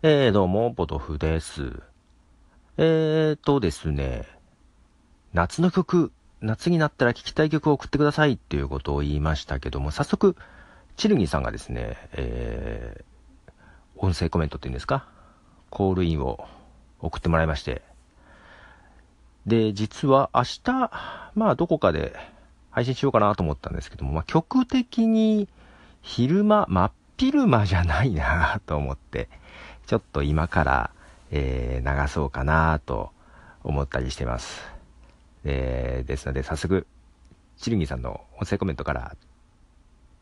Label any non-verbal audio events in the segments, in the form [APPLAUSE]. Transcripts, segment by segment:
えー、どうも、ポトフです。えーとですね、夏の曲、夏になったら聴きたい曲を送ってくださいっていうことを言いましたけども、早速、チルギーさんがですね、えー、音声コメントっていうんですか、コールインを送ってもらいまして、で、実は明日、まあどこかで配信しようかなと思ったんですけども、まあ曲的に昼間、真っ昼間じゃないなと思って、ちょっと今から、えー、流そうかなと思ったりしてます。えー、ですので、早速、チルギーさんの音声コメントから、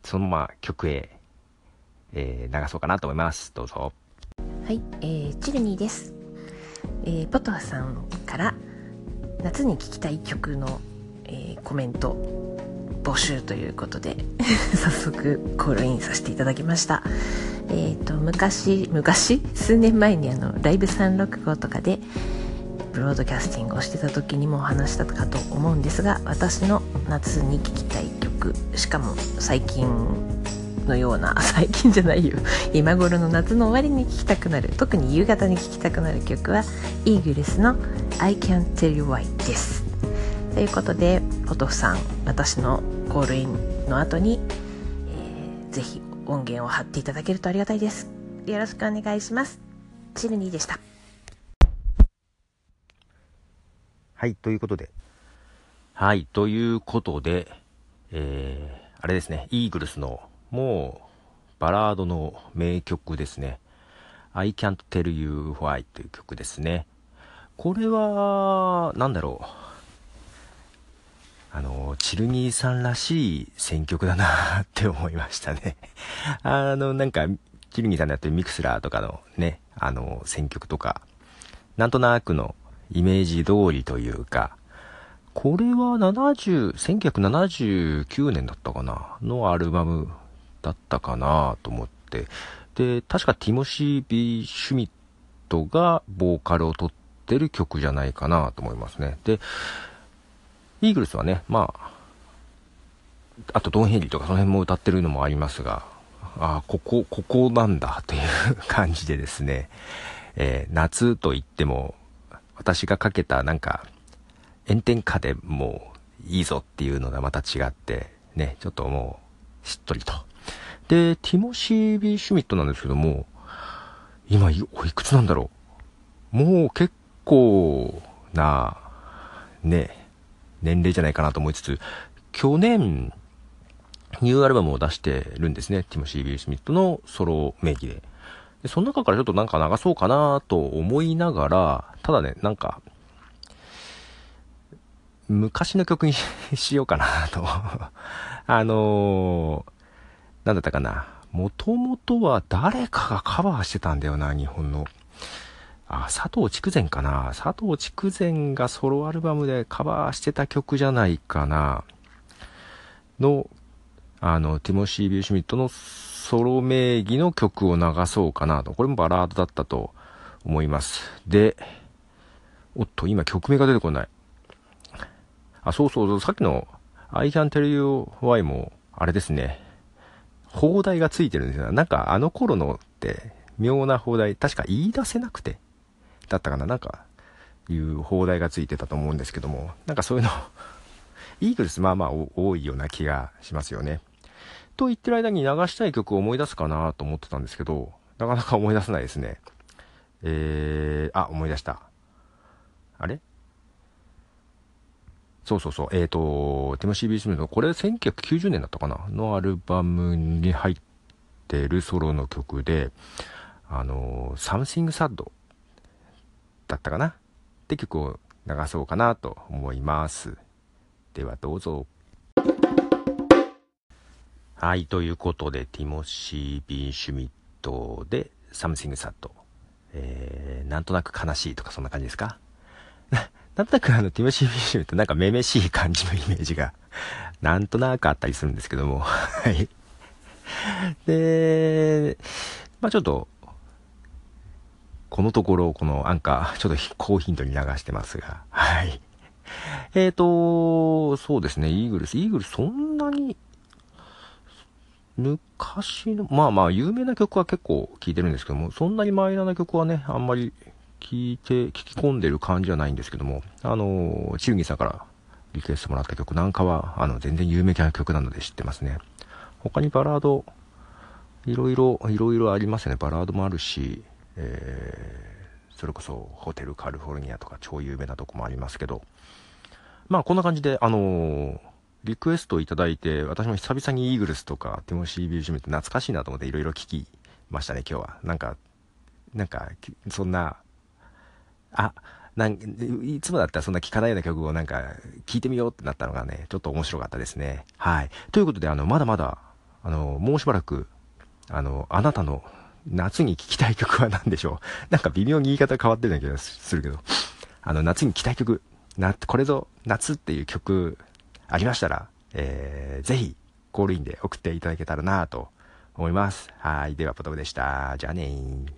そのまま曲へ、えー、流そうかなと思います。どうぞ。はい、えー、チルニーです。えー、ポトフさんから夏に聴きたい曲の、えー、コメント募集ということで [LAUGHS] 早速コールインさせていただきました。えーと、昔昔？[LAUGHS] 数年前にあのライブ365とかでブロードキャスティングをしてた時にもお話したかと思うんですが私の夏に聴きたい曲しかも最近のような [LAUGHS] 最近じゃないよ。今頃の夏の終わりに聴きたくなる特に夕方に聴きたくなる曲はイーグルスの「I Can't Tell You Why」です。ということでポトフさん私のコールインの後に、えー、ぜひ音源を貼っていただけるとありがたいです。よろしくお願いします。チルニーでした。はい、ということで。はい、ということで、えー、あれですね、イーグルスの、もう、バラードの名曲ですね。I Can't Tell You Why という曲ですね。これは、なんだろう。あの、チルニーさんらしい選曲だなって思いましたね。[LAUGHS] あの、なんか、チルニーさんのやってるミクスラーとかのね、あの、選曲とか、なんとなくのイメージ通りというか、これは70、1979年だったかなのアルバムだったかなと思って。で、確かティモシー・ビー・シュミットがボーカルを取ってる曲じゃないかなと思いますね。で、イーグルスはね、まあ、あとドンヘリとかその辺も歌ってるのもありますが、ああ、ここ、ここなんだという感じでですね、えー、夏と言っても、私がかけたなんか、炎天下でもういいぞっていうのがまた違って、ね、ちょっともう、しっとりと。で、ティモシー・ビー・シュミットなんですけども、今、おいくつなんだろう。もう結構な、ね、年齢じゃないかなと思いつつ、去年、ニューアルバムを出してるんですね。ティモシー・ビル・スミットのソロ名義で。で、その中からちょっとなんか流そうかなと思いながら、ただね、なんか、昔の曲にしようかなと [LAUGHS] あのー、なんだったかな。もともとは誰かがカバーしてたんだよな、日本の。あ、佐藤筑前かな佐藤筑前がソロアルバムでカバーしてた曲じゃないかなの、あの、ティモシー・ビューシュミットのソロ名義の曲を流そうかなと。これもバラードだったと思います。で、おっと、今曲名が出てこない。あ、そうそうそう、さっきの I can tell you why も、あれですね。放題がついてるんですよ。なんかあの頃のって妙な放題、確か言い出せなくて。だったかななんか、いう放題がついてたと思うんですけども、なんかそういうの [LAUGHS] イーグルスまあまあ多いような気がしますよね。と言ってる間に流したい曲を思い出すかなと思ってたんですけど、なかなか思い出せないですね。えー、あ、思い出した。あれ？そうそうそう。えっ、ー、と、ティモシー・ビーチムの、これ1990年だったかな？のアルバムに入ってるソロの曲で、あの、Something Sad だったかな？って曲を流そうかなと思います。ではどうぞ。はい、ということで、ティモシー・ビー・シュミットで、 Something Sad。えー、なんとなく悲しいとかそんな感じですか？[LAUGHS] なんとなくあの、ティモシー・ビー・シュミットなんかめめしい感じのイメージが、なんとなくあったりするんですけども、はい。で、まあちょっと、このところ、このアンカー、ちょっと高頻度に流してますが、はい。えーと、そうですね、イーグルス。イーグルスそんなに、昔の、まあまあ、有名な曲は結構聴いてるんですけども、そんなにマイナーな曲はね、あんまり聴いて、聞き込んでる感じはないんですけども、あの、チューギーさんからリクエストもらった曲なんかは、あの、全然有名な曲なので知ってますね。他にバラード、いろいろ、いろいろありますよね。バラードもあるし、えー、それこそ、ホテルカリフォルニアとか超有名なとこもありますけど、まあ、こんな感じで、あのーリクエストをいただいて、私も久々にイーグルスとか、ティモシー・ビュージュメって懐かしいなと思っていろいろ聞きましたね、今日は。なんか、なんか、そんな、あ、なんいつもだったらそんな聴かないような曲をなんか聴いてみようってなったのがね、ちょっと面白かったですね。はい。ということで、あの、まだまだ、あの、もうしばらく、あの、あなたの夏に聴きたい曲は何でしょう？[LAUGHS] なんか微妙に言い方変わってるような気がするけど、あの、夏に聴きたい曲、な、これぞ夏っていう曲ありましたら、えー、ぜひ、コールインで送っていただけたらなと思います。はい。では、ポトブでした。じゃあねー。